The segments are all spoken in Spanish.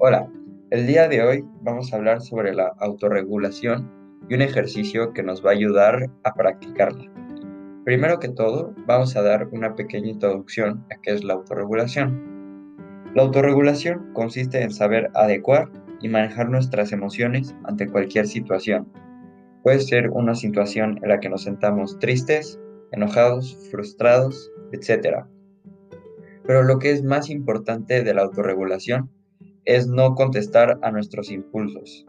Hola, el día de hoy vamos a hablar sobre la autorregulación y un ejercicio que nos va a ayudar a practicarla. Primero que todo, vamos a dar una pequeña introducción a qué es la autorregulación. La autorregulación consiste en saber adecuar y manejar nuestras emociones ante cualquier situación. Puede ser una situación en la que nos sentamos tristes, enojados, frustrados, etc. Pero lo que es más importante de la autorregulación es no contestar a nuestros impulsos,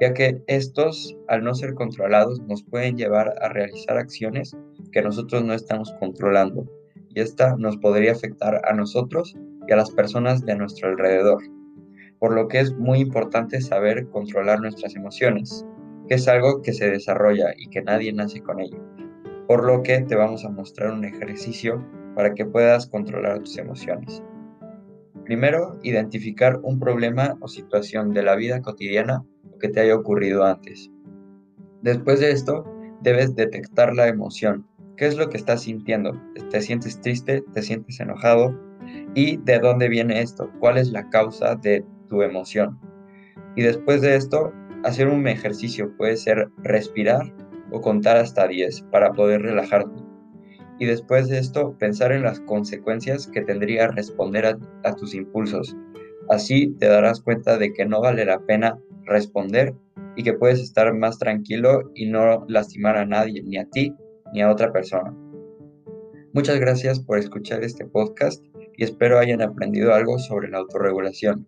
ya que estos, al no ser controlados, nos pueden llevar a realizar acciones que nosotros no estamos controlando, y esta nos podría afectar a nosotros y a las personas de nuestro alrededor. Por lo que es muy importante saber controlar nuestras emociones, que es algo que se desarrolla y que nadie nace con ello. Por lo que te vamos a mostrar un ejercicio para que puedas controlar tus emociones. Primero, identificar un problema o situación de la vida cotidiana que te haya ocurrido antes. Después de esto, debes detectar la emoción. ¿Qué es lo que estás sintiendo? ¿Te sientes triste? ¿Te sientes enojado? ¿Y de dónde viene esto? ¿Cuál es la causa de tu emoción? Y después de esto, hacer un ejercicio puede ser respirar o contar hasta 10 para poder relajarte y después de esto pensar en las consecuencias que tendría responder a, tus impulsos. Así te darás cuenta de que no vale la pena responder y que puedes estar más tranquilo y no lastimar a nadie, ni a ti, ni a otra persona. Muchas gracias por escuchar este podcast y espero hayan aprendido algo sobre la autorregulación.